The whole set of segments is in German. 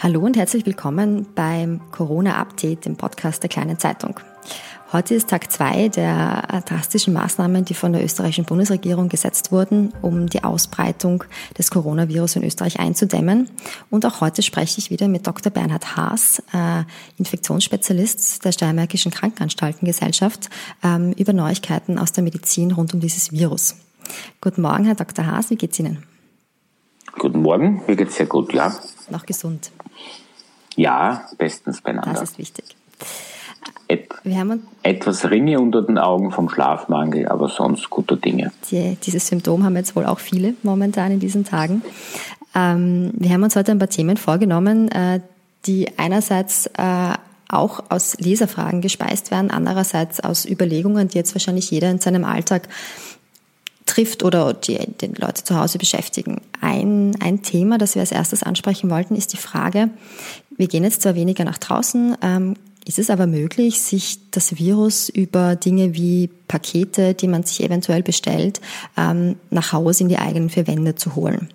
Hallo und herzlich willkommen beim Corona-Update, dem Podcast der Kleinen Zeitung. Heute ist Tag zwei der drastischen Maßnahmen, die von der österreichischen Bundesregierung gesetzt wurden, um die Ausbreitung des Coronavirus in Österreich einzudämmen. Und auch heute spreche ich wieder mit Dr. Bernhard Haas, äh, Infektionsspezialist der Steiermärkischen Krankenanstaltengesellschaft, ähm, über Neuigkeiten aus der Medizin rund um dieses Virus. Guten Morgen, Herr Dr. Haas, wie geht's Ihnen? Guten Morgen, mir geht's sehr gut, ja. Noch gesund? Ja, bestens beieinander. Das ist wichtig. Et, etwas Ringe unter den Augen vom Schlafmangel, aber sonst guter Dinge. Die, dieses Symptom haben jetzt wohl auch viele momentan in diesen Tagen. Ähm, wir haben uns heute ein paar Themen vorgenommen, äh, die einerseits äh, auch aus Leserfragen gespeist werden, andererseits aus Überlegungen, die jetzt wahrscheinlich jeder in seinem Alltag trifft oder die, die Leute zu Hause beschäftigen. Ein, ein Thema, das wir als erstes ansprechen wollten, ist die Frage, wir gehen jetzt zwar weniger nach draußen, ähm, ist es aber möglich, sich das Virus über Dinge wie Pakete, die man sich eventuell bestellt, ähm, nach Hause in die eigenen vier Wände zu holen?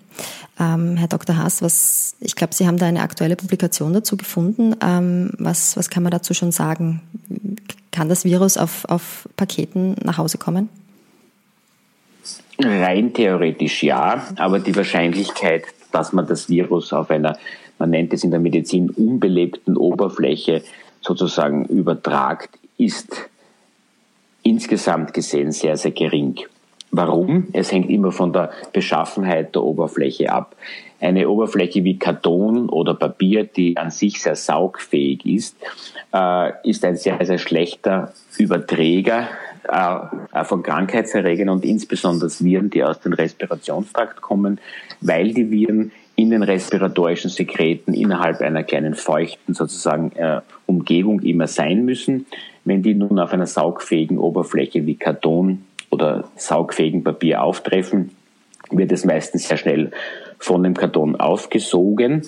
Ähm, Herr Dr. Haas, was, ich glaube, Sie haben da eine aktuelle Publikation dazu gefunden. Ähm, was, was kann man dazu schon sagen? Kann das Virus auf, auf Paketen nach Hause kommen? Rein theoretisch ja, aber die Wahrscheinlichkeit, dass man das Virus auf einer, man nennt es in der Medizin, unbelebten Oberfläche sozusagen übertragt, ist insgesamt gesehen sehr, sehr gering. Warum? Es hängt immer von der Beschaffenheit der Oberfläche ab. Eine Oberfläche wie Karton oder Papier, die an sich sehr saugfähig ist, äh, ist ein sehr, sehr schlechter Überträger äh, von Krankheitserregern und insbesondere Viren, die aus dem Respirationstrakt kommen, weil die Viren in den respiratorischen Sekreten innerhalb einer kleinen feuchten sozusagen äh, Umgebung immer sein müssen. Wenn die nun auf einer saugfähigen Oberfläche wie Karton oder saugfähigen Papier auftreffen, wird es meistens sehr schnell von dem Karton aufgesogen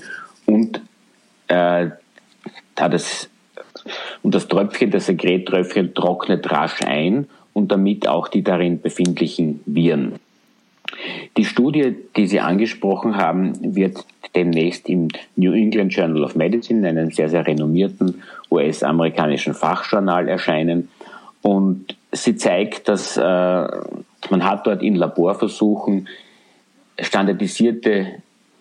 und äh, da das und das Tröpfchen, das Sekrettröpfchen trocknet rasch ein und damit auch die darin befindlichen Viren. Die Studie, die Sie angesprochen haben, wird demnächst im New England Journal of Medicine, einem sehr, sehr renommierten US-amerikanischen Fachjournal erscheinen. Und sie zeigt, dass äh, man hat dort in Laborversuchen standardisierte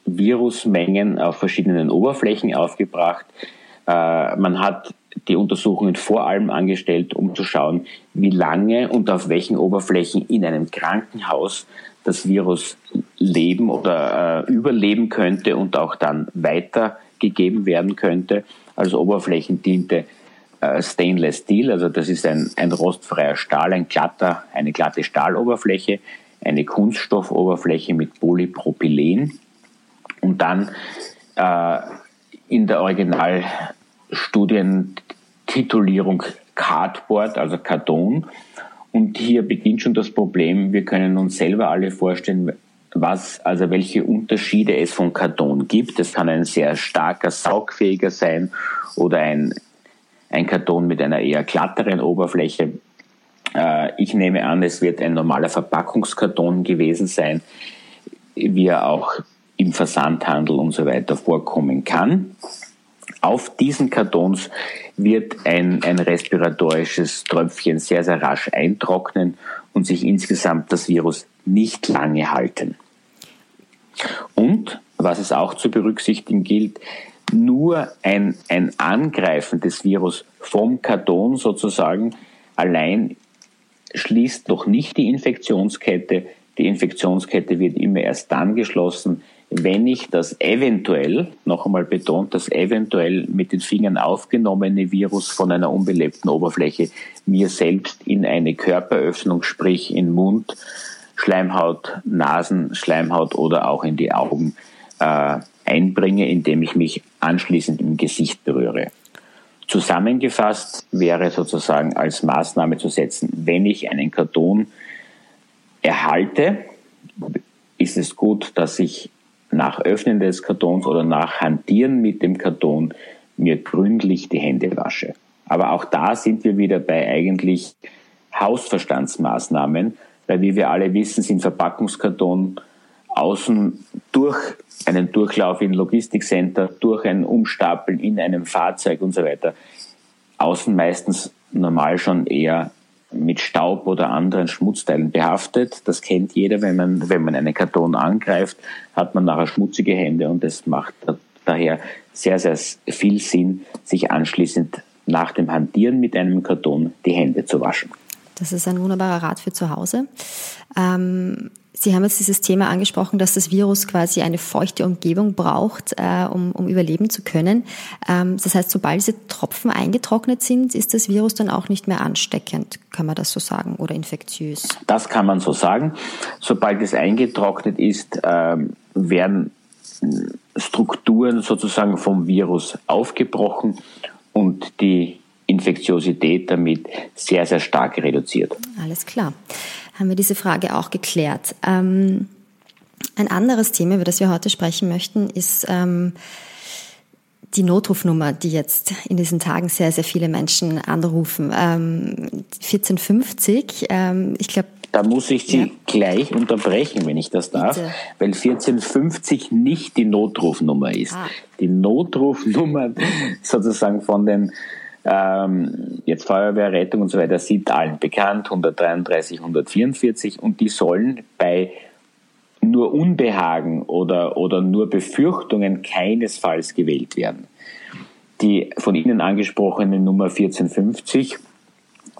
Virusmengen auf verschiedenen Oberflächen aufgebracht. Äh, man hat die Untersuchungen vor allem angestellt, um zu schauen, wie lange und auf welchen Oberflächen in einem Krankenhaus das Virus leben oder äh, überleben könnte und auch dann weitergegeben werden könnte. Also Oberflächen diente äh, Stainless Steel, also das ist ein, ein rostfreier Stahl, ein glatter, eine glatte Stahloberfläche, eine Kunststoffoberfläche mit Polypropylen und dann äh, in der Originalstudientitulierung Cardboard, also Karton. Und hier beginnt schon das Problem, wir können uns selber alle vorstellen, was, also welche Unterschiede es von Karton gibt. Es kann ein sehr starker, saugfähiger sein oder ein, ein Karton mit einer eher glatteren Oberfläche. Äh, ich nehme an, es wird ein normaler Verpackungskarton gewesen sein, wie er auch im Versandhandel und so weiter vorkommen kann. Auf diesen Kartons wird ein, ein respiratorisches Tröpfchen sehr, sehr rasch eintrocknen und sich insgesamt das Virus nicht lange halten. Und, was es auch zu berücksichtigen gilt, nur ein, ein Angreifen des Virus vom Karton sozusagen allein schließt noch nicht die Infektionskette. Die Infektionskette wird immer erst dann geschlossen, wenn ich das eventuell, noch einmal betont, das eventuell mit den Fingern aufgenommene Virus von einer unbelebten Oberfläche mir selbst in eine Körperöffnung, sprich in Mund, Schleimhaut, Nasen, Schleimhaut oder auch in die Augen äh, einbringe, indem ich mich anschließend im Gesicht berühre. Zusammengefasst wäre sozusagen als Maßnahme zu setzen, wenn ich einen Karton erhalte, ist es gut, dass ich nach Öffnen des Kartons oder nach Hantieren mit dem Karton mir gründlich die Hände wasche. Aber auch da sind wir wieder bei eigentlich Hausverstandsmaßnahmen, weil wie wir alle wissen, sind Verpackungskarton außen durch einen Durchlauf in Logistikcenter, durch ein Umstapeln in einem Fahrzeug und so weiter, außen meistens normal schon eher mit Staub oder anderen Schmutzteilen behaftet. Das kennt jeder, wenn man, wenn man einen Karton angreift, hat man nachher schmutzige Hände und es macht daher sehr, sehr viel Sinn, sich anschließend nach dem Hantieren mit einem Karton die Hände zu waschen. Das ist ein wunderbarer Rat für zu Hause. Ähm, Sie haben jetzt dieses Thema angesprochen, dass das Virus quasi eine feuchte Umgebung braucht, äh, um, um überleben zu können. Ähm, das heißt, sobald diese Tropfen eingetrocknet sind, ist das Virus dann auch nicht mehr ansteckend, kann man das so sagen, oder infektiös? Das kann man so sagen. Sobald es eingetrocknet ist, ähm, werden Strukturen sozusagen vom Virus aufgebrochen und die Infektiosität damit sehr, sehr stark reduziert. Alles klar. Haben wir diese Frage auch geklärt. Ähm, ein anderes Thema, über das wir heute sprechen möchten, ist ähm, die Notrufnummer, die jetzt in diesen Tagen sehr, sehr viele Menschen anrufen. Ähm, 1450, ähm, ich glaube, da muss ich Sie ja. gleich unterbrechen, wenn ich das darf, Bitte. weil 1450 nicht die Notrufnummer ist. Ah. Die Notrufnummer sozusagen von den ähm, jetzt Feuerwehr, Rettung und so weiter sind allen bekannt, 133, 144 und die sollen bei nur Unbehagen oder, oder nur Befürchtungen keinesfalls gewählt werden. Die von Ihnen angesprochene Nummer 1450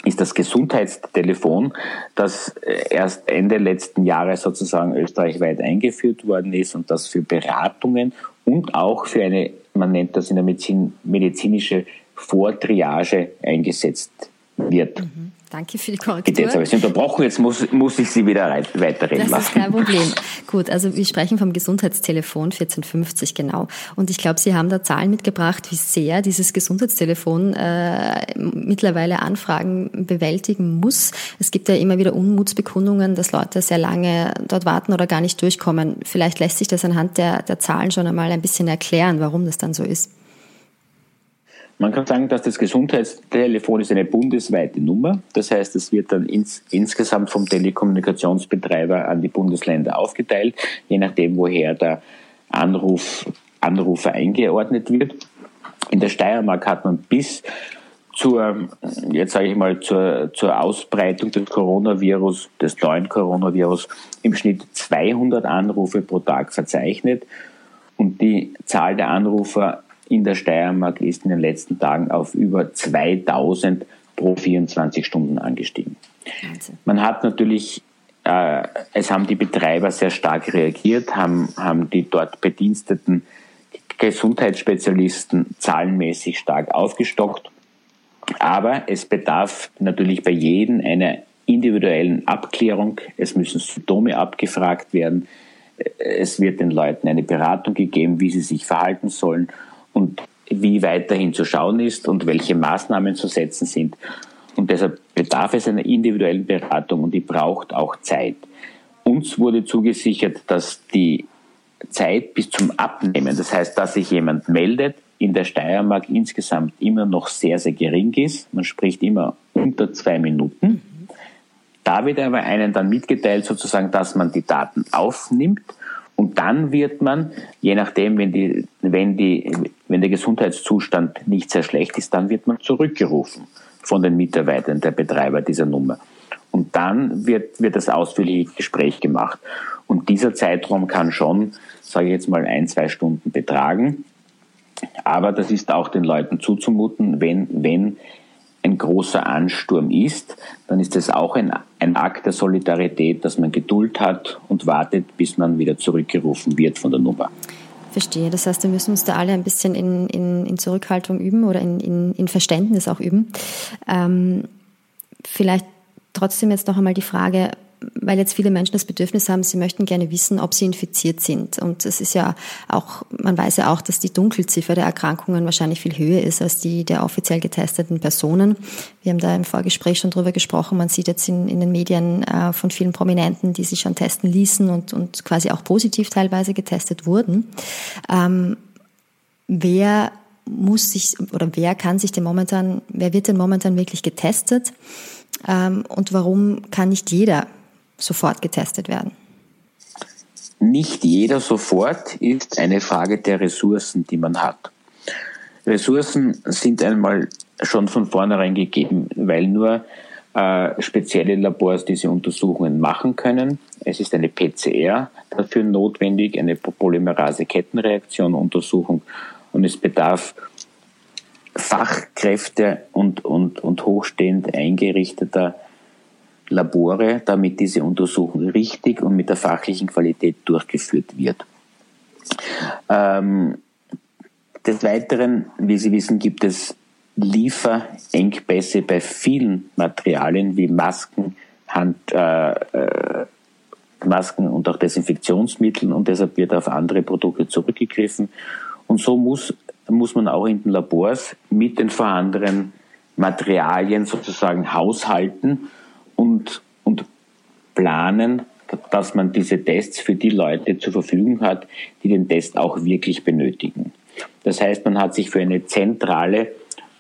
ist das Gesundheitstelefon, das äh, erst Ende letzten Jahres sozusagen österreichweit eingeführt worden ist und das für Beratungen und auch für eine, man nennt das in der Medizin, medizinische Vortriage eingesetzt wird. Mhm. Danke für die Korrektur. Jetzt habe ich Sie unterbrochen, jetzt muss, muss ich Sie wieder weiterreden das lassen. Das ist kein Problem. Gut, also wir sprechen vom Gesundheitstelefon 1450 genau. Und ich glaube, Sie haben da Zahlen mitgebracht, wie sehr dieses Gesundheitstelefon äh, mittlerweile Anfragen bewältigen muss. Es gibt ja immer wieder Unmutsbekundungen, dass Leute sehr lange dort warten oder gar nicht durchkommen. Vielleicht lässt sich das anhand der, der Zahlen schon einmal ein bisschen erklären, warum das dann so ist. Man kann sagen, dass das Gesundheitstelefon ist eine bundesweite Nummer. Das heißt, es wird dann ins, insgesamt vom Telekommunikationsbetreiber an die Bundesländer aufgeteilt, je nachdem, woher der Anruf, Anrufer eingeordnet wird. In der Steiermark hat man bis zur, jetzt sage ich mal, zur, zur Ausbreitung des Coronavirus, des neuen Coronavirus, im Schnitt 200 Anrufe pro Tag verzeichnet. Und die Zahl der Anrufer in der Steiermark ist in den letzten Tagen auf über 2000 pro 24 Stunden angestiegen. Man hat natürlich, äh, es haben die Betreiber sehr stark reagiert, haben, haben die dort bediensteten Gesundheitsspezialisten zahlenmäßig stark aufgestockt. Aber es bedarf natürlich bei jedem einer individuellen Abklärung. Es müssen Symptome abgefragt werden. Es wird den Leuten eine Beratung gegeben, wie sie sich verhalten sollen und wie weiterhin zu schauen ist und welche Maßnahmen zu setzen sind. Und deshalb bedarf es einer individuellen Beratung und die braucht auch Zeit. Uns wurde zugesichert, dass die Zeit bis zum Abnehmen, das heißt, dass sich jemand meldet, in der Steiermark insgesamt immer noch sehr, sehr gering ist. Man spricht immer unter zwei Minuten. Da wird aber einen dann mitgeteilt, sozusagen, dass man die Daten aufnimmt und dann wird man, je nachdem, wenn, die, wenn, die, wenn der Gesundheitszustand nicht sehr schlecht ist, dann wird man zurückgerufen von den Mitarbeitern der Betreiber dieser Nummer. Und dann wird, wird das ausführliche Gespräch gemacht. Und dieser Zeitraum kann schon, sage ich jetzt mal, ein, zwei Stunden betragen. Aber das ist auch den Leuten zuzumuten, wenn, wenn ein großer Ansturm ist, dann ist es auch ein, ein Akt der Solidarität, dass man Geduld hat und wartet, bis man wieder zurückgerufen wird von der Nummer. Verstehe. Das heißt, wir müssen uns da alle ein bisschen in, in, in Zurückhaltung üben oder in, in, in Verständnis auch üben. Ähm, vielleicht trotzdem jetzt noch einmal die Frage, weil jetzt viele Menschen das Bedürfnis haben, sie möchten gerne wissen, ob sie infiziert sind. Und es ist ja auch, man weiß ja auch, dass die Dunkelziffer der Erkrankungen wahrscheinlich viel höher ist als die der offiziell getesteten Personen. Wir haben da im Vorgespräch schon drüber gesprochen. Man sieht jetzt in, in den Medien äh, von vielen Prominenten, die sich schon testen ließen und, und quasi auch positiv teilweise getestet wurden. Ähm, wer muss sich oder wer kann sich denn momentan, wer wird denn momentan wirklich getestet? Ähm, und warum kann nicht jeder sofort getestet werden? nicht jeder sofort ist eine Frage der Ressourcen, die man hat. Ressourcen sind einmal schon von vornherein gegeben, weil nur äh, spezielle Labors diese Untersuchungen machen können. Es ist eine PCR dafür notwendig, eine Polymerase-Kettenreaktion-Untersuchung und es bedarf Fachkräfte und, und, und hochstehend eingerichteter Labore, damit diese Untersuchung richtig und mit der fachlichen Qualität durchgeführt wird. Ähm, des Weiteren, wie Sie wissen, gibt es Lieferengpässe bei vielen Materialien wie Masken, Hand, äh, äh, Masken und auch Desinfektionsmitteln und deshalb wird auf andere Produkte zurückgegriffen. Und so muss, muss man auch in den Labors mit den vorhandenen Materialien sozusagen haushalten und, und planen, dass man diese Tests für die Leute zur Verfügung hat, die den Test auch wirklich benötigen. Das heißt, man hat sich für eine zentrale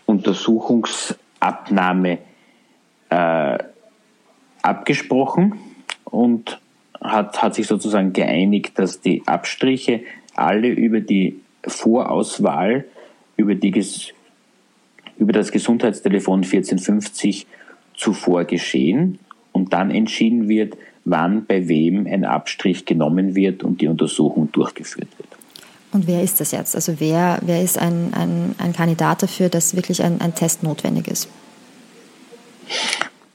Untersuchungsabnahme äh, abgesprochen und hat, hat sich sozusagen geeinigt, dass die Abstriche alle über die Vorauswahl, über, die, über das Gesundheitstelefon 1450 zuvor geschehen und dann entschieden wird, wann bei wem ein Abstrich genommen wird und die Untersuchung durchgeführt wird. Und wer ist das jetzt? Also wer, wer ist ein, ein, ein Kandidat dafür, dass wirklich ein, ein Test notwendig ist?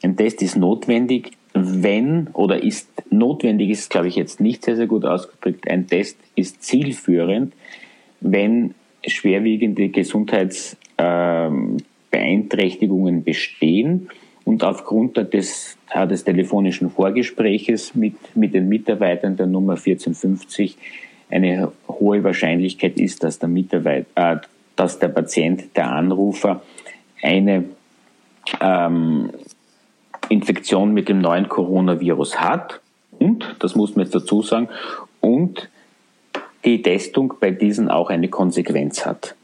Ein Test ist notwendig, wenn oder ist notwendig ist, glaube ich, jetzt nicht sehr, sehr gut ausgedrückt. Ein Test ist zielführend, wenn schwerwiegende Gesundheitsbeeinträchtigungen bestehen und aufgrund des, des telefonischen Vorgespräches mit, mit den Mitarbeitern der Nummer 1450 eine hohe Wahrscheinlichkeit ist, dass der Mitarbeiter, äh, dass der Patient, der Anrufer eine ähm, Infektion mit dem neuen Coronavirus hat und, das muss man jetzt dazu sagen, und die Testung bei diesen auch eine Konsequenz hat.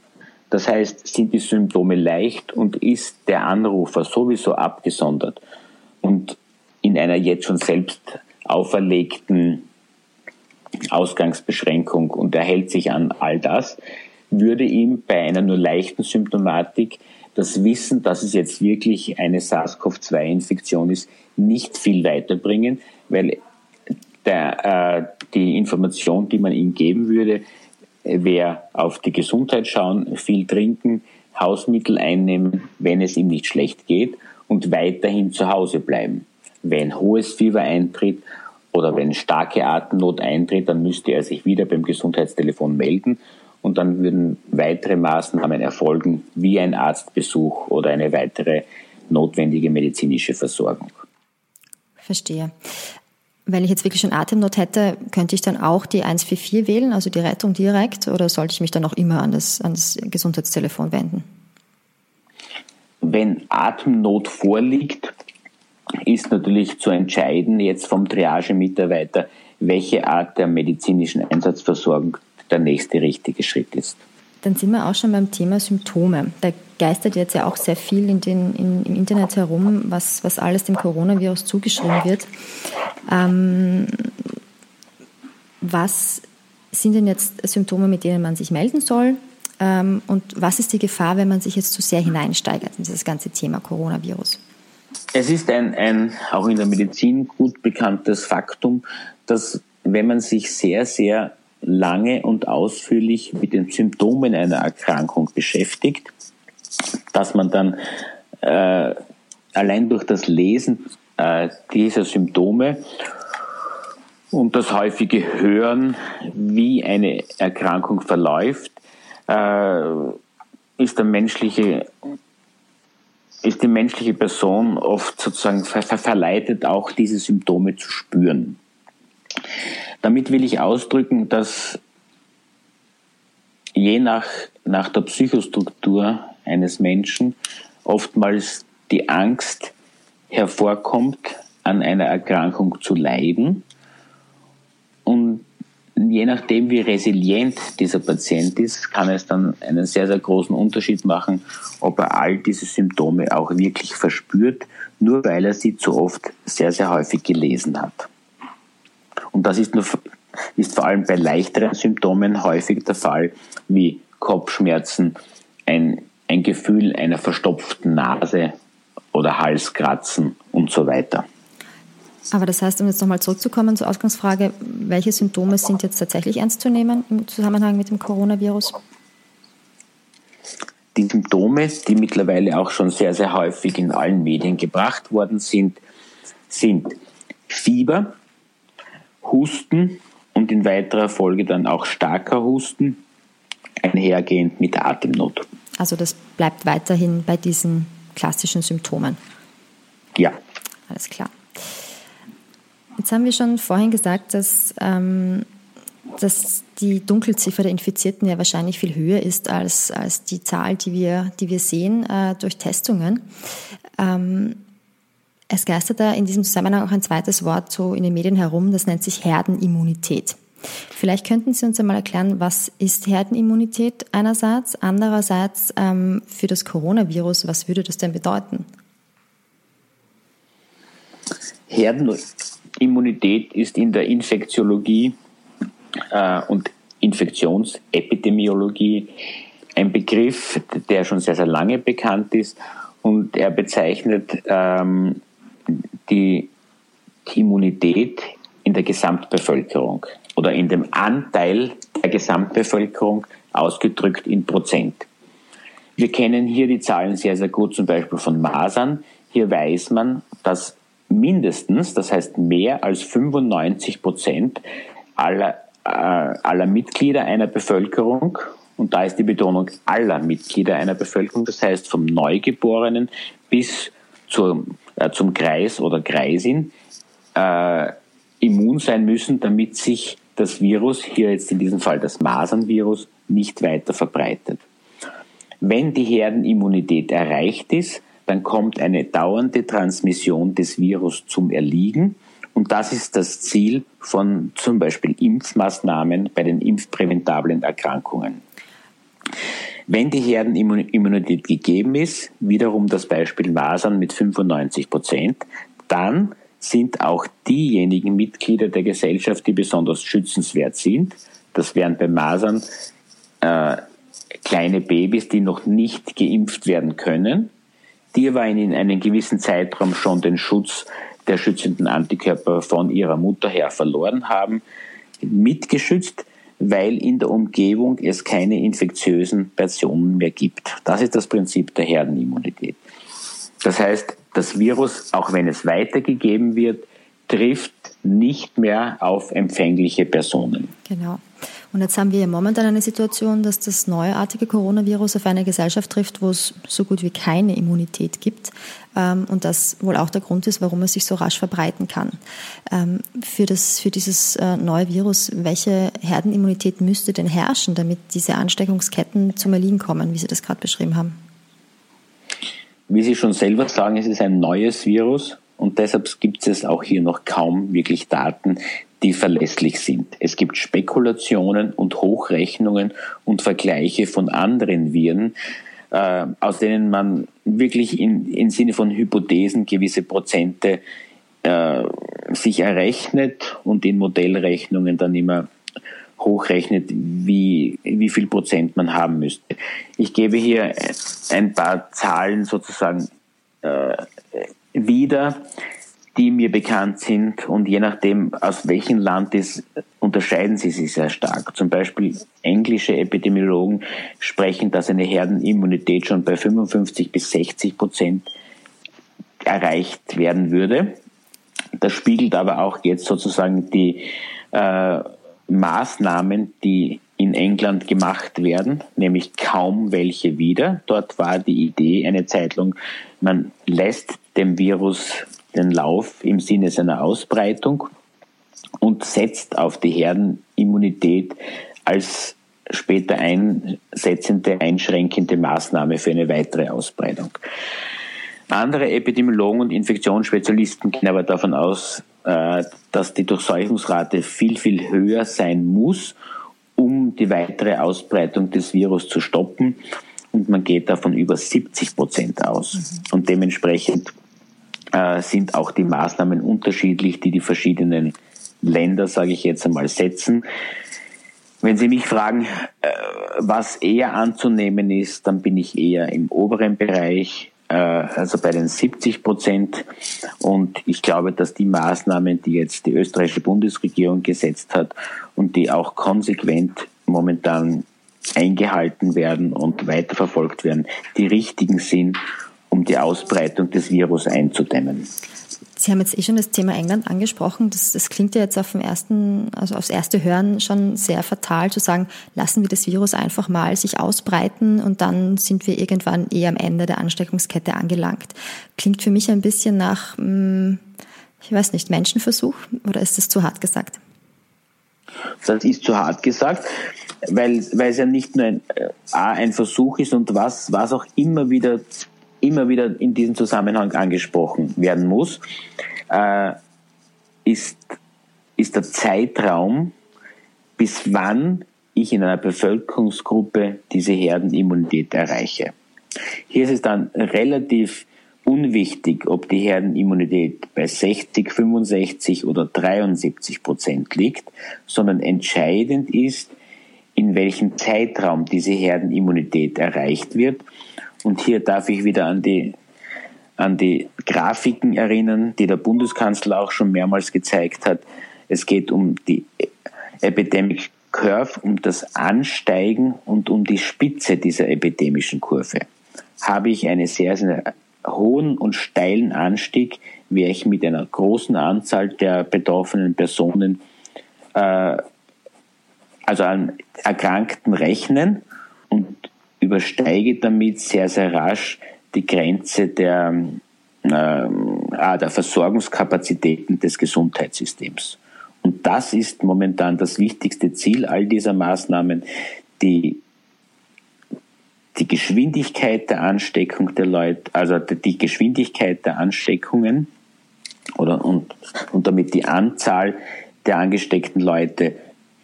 Das heißt, sind die Symptome leicht und ist der Anrufer sowieso abgesondert und in einer jetzt schon selbst auferlegten Ausgangsbeschränkung und er hält sich an all das, würde ihm bei einer nur leichten Symptomatik das Wissen, dass es jetzt wirklich eine SARS-CoV-2-Infektion ist, nicht viel weiterbringen, weil der, äh, die Information, die man ihm geben würde, wäre auf die Gesundheit schauen, viel trinken, Hausmittel einnehmen, wenn es ihm nicht schlecht geht und weiterhin zu Hause bleiben. Wenn hohes Fieber eintritt oder wenn starke Atemnot eintritt, dann müsste er sich wieder beim Gesundheitstelefon melden und dann würden weitere Maßnahmen erfolgen, wie ein Arztbesuch oder eine weitere notwendige medizinische Versorgung. Verstehe. Wenn ich jetzt wirklich schon Atemnot hätte, könnte ich dann auch die 144 wählen, also die Rettung direkt, oder sollte ich mich dann auch immer an das, an das Gesundheitstelefon wenden? Wenn Atemnot vorliegt, ist natürlich zu entscheiden jetzt vom Triage-Mitarbeiter, welche Art der medizinischen Einsatzversorgung der nächste richtige Schritt ist. Dann sind wir auch schon beim Thema Symptome. Da geistert jetzt ja auch sehr viel in den, in, im Internet herum, was, was alles dem Coronavirus zugeschrieben wird. Ähm, was sind denn jetzt Symptome, mit denen man sich melden soll? Ähm, und was ist die Gefahr, wenn man sich jetzt zu sehr hineinsteigert in dieses ganze Thema Coronavirus? Es ist ein, ein auch in der Medizin gut bekanntes Faktum, dass wenn man sich sehr, sehr lange und ausführlich mit den Symptomen einer Erkrankung beschäftigt, dass man dann äh, allein durch das Lesen äh, dieser Symptome und das häufige Hören, wie eine Erkrankung verläuft, äh, ist der menschliche ist die menschliche Person oft sozusagen ver verleitet, auch diese Symptome zu spüren. Damit will ich ausdrücken, dass je nach, nach der Psychostruktur eines Menschen oftmals die Angst hervorkommt, an einer Erkrankung zu leiden. Und je nachdem, wie resilient dieser Patient ist, kann es dann einen sehr, sehr großen Unterschied machen, ob er all diese Symptome auch wirklich verspürt, nur weil er sie zu oft sehr, sehr häufig gelesen hat. Und das ist nur ist vor allem bei leichteren Symptomen häufig der Fall, wie Kopfschmerzen, ein, ein Gefühl einer verstopften Nase oder Halskratzen und so weiter. Aber das heißt, um jetzt nochmal zurückzukommen zur Ausgangsfrage, welche Symptome sind jetzt tatsächlich ernst zu nehmen im Zusammenhang mit dem Coronavirus? Die Symptome, die mittlerweile auch schon sehr, sehr häufig in allen Medien gebracht worden sind, sind Fieber, Husten und in weiterer Folge dann auch starker Husten, einhergehend mit Atemnot. Also das bleibt weiterhin bei diesen klassischen Symptomen. Ja. Alles klar. Jetzt haben wir schon vorhin gesagt, dass, ähm, dass die Dunkelziffer der Infizierten ja wahrscheinlich viel höher ist als, als die Zahl, die wir, die wir sehen äh, durch Testungen. Ähm, es geistert da in diesem Zusammenhang auch ein zweites Wort so in den Medien herum, das nennt sich Herdenimmunität. Vielleicht könnten Sie uns einmal erklären, was ist Herdenimmunität einerseits, andererseits ähm, für das Coronavirus, was würde das denn bedeuten? Herdenimmunität ist in der Infektiologie äh, und Infektionsepidemiologie ein Begriff, der schon sehr, sehr lange bekannt ist und er bezeichnet ähm, die Immunität in der Gesamtbevölkerung oder in dem Anteil der Gesamtbevölkerung ausgedrückt in Prozent. Wir kennen hier die Zahlen sehr, sehr gut, zum Beispiel von Masern. Hier weiß man, dass mindestens, das heißt mehr als 95 Prozent aller, äh, aller Mitglieder einer Bevölkerung, und da ist die Betonung aller Mitglieder einer Bevölkerung, das heißt vom Neugeborenen bis zur, äh, zum Kreis oder Kreisin, äh, immun sein müssen, damit sich das Virus, hier jetzt in diesem Fall das Masernvirus, nicht weiter verbreitet. Wenn die Herdenimmunität erreicht ist, dann kommt eine dauernde Transmission des Virus zum Erliegen. Und das ist das Ziel von zum Beispiel Impfmaßnahmen bei den impfpräventablen Erkrankungen. Wenn die Herdenimmunität gegeben ist, wiederum das Beispiel Masern mit 95 Prozent, dann sind auch diejenigen Mitglieder der Gesellschaft, die besonders schützenswert sind. Das wären bei Masern äh, kleine Babys, die noch nicht geimpft werden können, die aber in einem gewissen Zeitraum schon den Schutz der schützenden Antikörper von ihrer Mutter her verloren haben, mitgeschützt, weil in der Umgebung es keine infektiösen Personen mehr gibt. Das ist das Prinzip der Herdenimmunität. Das heißt, das Virus, auch wenn es weitergegeben wird, trifft nicht mehr auf empfängliche Personen. Genau. Und jetzt haben wir ja momentan eine Situation, dass das neuartige Coronavirus auf eine Gesellschaft trifft, wo es so gut wie keine Immunität gibt ähm, und das wohl auch der Grund ist, warum es sich so rasch verbreiten kann. Ähm, für, das, für dieses äh, neue Virus, welche Herdenimmunität müsste denn herrschen, damit diese Ansteckungsketten zum Erliegen kommen, wie Sie das gerade beschrieben haben? Wie Sie schon selber sagen, es ist ein neues Virus und deshalb gibt es auch hier noch kaum wirklich Daten, die verlässlich sind. Es gibt Spekulationen und Hochrechnungen und Vergleiche von anderen Viren, äh, aus denen man wirklich in, im Sinne von Hypothesen gewisse Prozente äh, sich errechnet und in Modellrechnungen dann immer hochrechnet, wie, wie viel Prozent man haben müsste. Ich gebe hier ein paar Zahlen sozusagen äh, wieder, die mir bekannt sind und je nachdem, aus welchem Land es unterscheiden sie sich sehr stark. Zum Beispiel englische Epidemiologen sprechen, dass eine Herdenimmunität schon bei 55 bis 60 Prozent erreicht werden würde. Das spiegelt aber auch jetzt sozusagen die äh, Maßnahmen, die in England gemacht werden, nämlich kaum welche wieder. Dort war die Idee eine Zeit lang, man lässt dem Virus den Lauf im Sinne seiner Ausbreitung und setzt auf die Herdenimmunität als später einsetzende, einschränkende Maßnahme für eine weitere Ausbreitung. Andere Epidemiologen und Infektionsspezialisten gehen aber davon aus, äh, dass die Durchseuchungsrate viel, viel höher sein muss, um die weitere Ausbreitung des Virus zu stoppen. Und man geht davon über 70 Prozent aus. Und dementsprechend äh, sind auch die Maßnahmen unterschiedlich, die die verschiedenen Länder, sage ich jetzt einmal, setzen. Wenn Sie mich fragen, äh, was eher anzunehmen ist, dann bin ich eher im oberen Bereich, äh, also bei den 70 Prozent. Und ich glaube, dass die Maßnahmen, die jetzt die österreichische Bundesregierung gesetzt hat und die auch konsequent momentan eingehalten werden und weiterverfolgt werden, die richtigen sind, um die Ausbreitung des Virus einzudämmen. Sie haben jetzt eh schon das Thema England angesprochen. Das, das klingt ja jetzt auf dem ersten, also aufs erste Hören schon sehr fatal zu sagen, lassen wir das Virus einfach mal sich ausbreiten und dann sind wir irgendwann eh am Ende der Ansteckungskette angelangt. Klingt für mich ein bisschen nach, hm, ich weiß nicht, Menschenversuch oder ist das zu hart gesagt? Das ist zu hart gesagt, weil, weil es ja nicht nur ein, äh, A, ein Versuch ist und was, was auch immer wieder immer wieder in diesem Zusammenhang angesprochen werden muss, äh, ist, ist der Zeitraum, bis wann ich in einer Bevölkerungsgruppe diese Herdenimmunität erreiche. Hier ist es dann relativ unwichtig, ob die Herdenimmunität bei 60, 65 oder 73 Prozent liegt, sondern entscheidend ist, in welchem Zeitraum diese Herdenimmunität erreicht wird und hier darf ich wieder an die, an die Grafiken erinnern, die der Bundeskanzler auch schon mehrmals gezeigt hat. Es geht um die Epidemic Curve, um das Ansteigen und um die Spitze dieser epidemischen Kurve. Habe ich einen sehr, sehr hohen und steilen Anstieg, werde ich mit einer großen Anzahl der betroffenen Personen, äh, also an Erkrankten rechnen übersteige damit sehr, sehr rasch die Grenze der, äh, der Versorgungskapazitäten des Gesundheitssystems. Und das ist momentan das wichtigste Ziel all dieser Maßnahmen, die die Geschwindigkeit der Ansteckung der Leute, also die Geschwindigkeit der Ansteckungen oder und, und damit die Anzahl der angesteckten Leute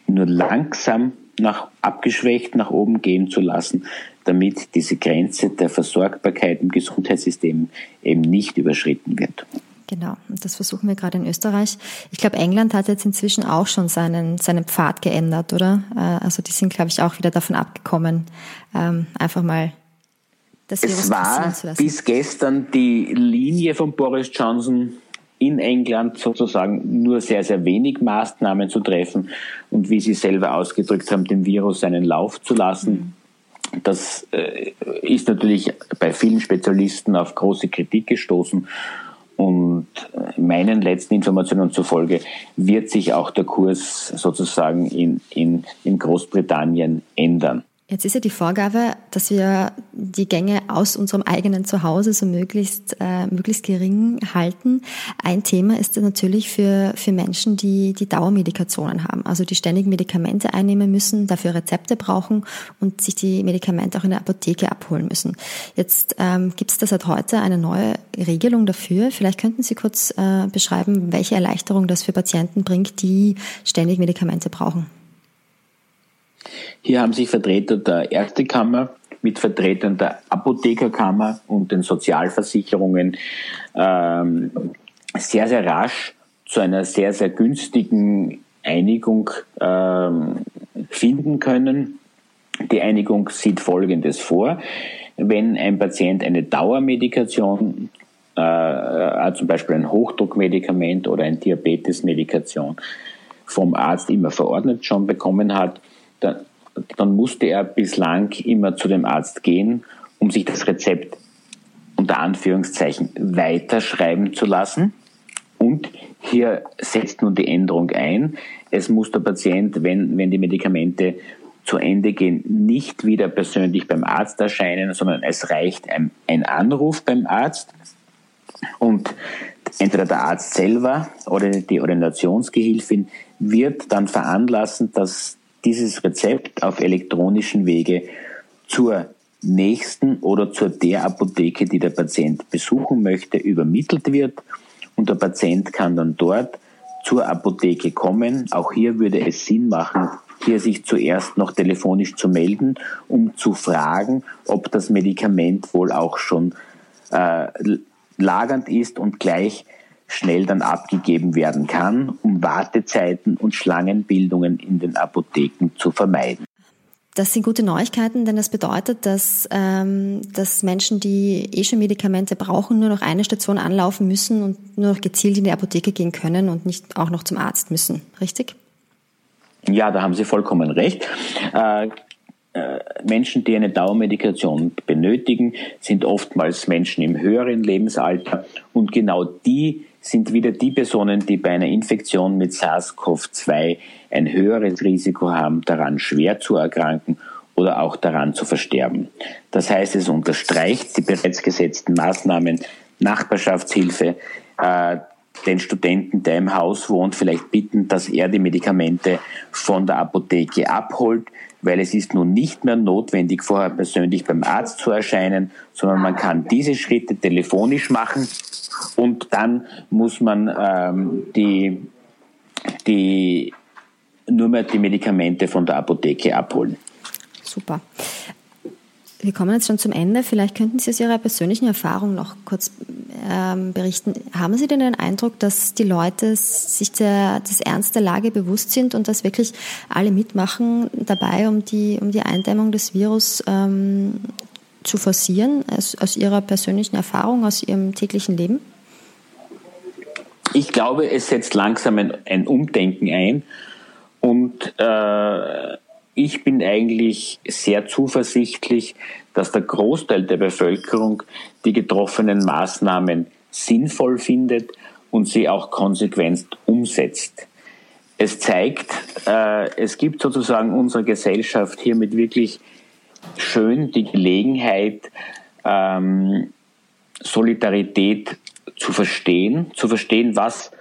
nur langsam nach abgeschwächt nach oben gehen zu lassen, damit diese Grenze der Versorgbarkeit im Gesundheitssystem eben nicht überschritten wird. Genau, und das versuchen wir gerade in Österreich. Ich glaube, England hat jetzt inzwischen auch schon seinen, seinen Pfad geändert, oder? Äh, also die sind, glaube ich, auch wieder davon abgekommen, ähm, einfach mal das Virus Es war bis gestern die Linie von Boris Johnson in England sozusagen nur sehr, sehr wenig Maßnahmen zu treffen und wie Sie selber ausgedrückt haben, dem Virus seinen Lauf zu lassen. Das äh, ist natürlich bei vielen Spezialisten auf große Kritik gestoßen. Und meinen letzten Informationen zufolge wird sich auch der Kurs sozusagen in, in, in Großbritannien ändern. Jetzt ist ja die Vorgabe, dass wir die Gänge aus unserem eigenen Zuhause so möglichst, äh, möglichst gering halten. Ein Thema ist natürlich für, für Menschen, die die Dauermedikationen haben, also die ständig Medikamente einnehmen müssen, dafür Rezepte brauchen und sich die Medikamente auch in der Apotheke abholen müssen. Jetzt ähm, gibt es da seit heute eine neue Regelung dafür. Vielleicht könnten Sie kurz äh, beschreiben, welche Erleichterung das für Patienten bringt, die ständig Medikamente brauchen. Hier haben sich Vertreter der Ärztekammer mit Vertretern der Apothekerkammer und den Sozialversicherungen ähm, sehr, sehr rasch zu einer sehr, sehr günstigen Einigung ähm, finden können. Die Einigung sieht Folgendes vor. Wenn ein Patient eine Dauermedikation, äh, zum Beispiel ein Hochdruckmedikament oder ein Diabetesmedikation vom Arzt immer verordnet schon bekommen hat, dann, dann musste er bislang immer zu dem Arzt gehen, um sich das Rezept unter Anführungszeichen weiterschreiben zu lassen. Und hier setzt nun die Änderung ein. Es muss der Patient, wenn, wenn die Medikamente zu Ende gehen, nicht wieder persönlich beim Arzt erscheinen, sondern es reicht ein, ein Anruf beim Arzt und entweder der Arzt selber oder die Ordinationsgehilfin wird dann veranlassen, dass dieses Rezept auf elektronischen Wege zur nächsten oder zur der Apotheke, die der Patient besuchen möchte, übermittelt wird und der Patient kann dann dort zur Apotheke kommen. Auch hier würde es Sinn machen, hier sich zuerst noch telefonisch zu melden, um zu fragen, ob das Medikament wohl auch schon äh, lagernd ist und gleich schnell dann abgegeben werden kann, um Wartezeiten und Schlangenbildungen in den Apotheken zu vermeiden. Das sind gute Neuigkeiten, denn das bedeutet, dass, ähm, dass Menschen, die eh schon Medikamente brauchen, nur noch eine Station anlaufen müssen und nur noch gezielt in die Apotheke gehen können und nicht auch noch zum Arzt müssen. Richtig? Ja, da haben Sie vollkommen recht. Äh, äh, Menschen, die eine Dauermedikation benötigen, sind oftmals Menschen im höheren Lebensalter und genau die sind wieder die Personen, die bei einer Infektion mit SARS-CoV-2 ein höheres Risiko haben, daran schwer zu erkranken oder auch daran zu versterben. Das heißt, es unterstreicht die bereits gesetzten Maßnahmen, Nachbarschaftshilfe, äh, den Studenten, der im Haus wohnt, vielleicht bitten, dass er die Medikamente von der Apotheke abholt, weil es ist nun nicht mehr notwendig, vorher persönlich beim Arzt zu erscheinen, sondern man kann diese Schritte telefonisch machen und dann muss man ähm, die, die, nur mehr die Medikamente von der Apotheke abholen. Super. Wir kommen jetzt schon zum Ende. Vielleicht könnten Sie aus Ihrer persönlichen Erfahrung noch kurz ähm, berichten. Haben Sie denn den Eindruck, dass die Leute sich der, des Ernst der Lage bewusst sind und dass wirklich alle mitmachen dabei, um die, um die Eindämmung des Virus ähm, zu forcieren, aus, aus Ihrer persönlichen Erfahrung, aus Ihrem täglichen Leben? Ich glaube, es setzt langsam ein, ein Umdenken ein und äh, ich bin eigentlich sehr zuversichtlich, dass der Großteil der Bevölkerung die getroffenen Maßnahmen sinnvoll findet und sie auch konsequent umsetzt. Es zeigt, äh, es gibt sozusagen unserer Gesellschaft hiermit wirklich schön die Gelegenheit, ähm, Solidarität zu verstehen, zu verstehen, was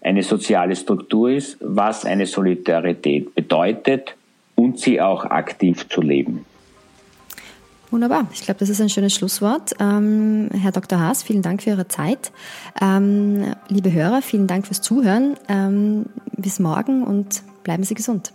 eine soziale Struktur ist, was eine Solidarität bedeutet und sie auch aktiv zu leben. Wunderbar. Ich glaube, das ist ein schönes Schlusswort. Ähm, Herr Dr. Haas, vielen Dank für Ihre Zeit. Ähm, liebe Hörer, vielen Dank fürs Zuhören. Ähm, bis morgen und bleiben Sie gesund.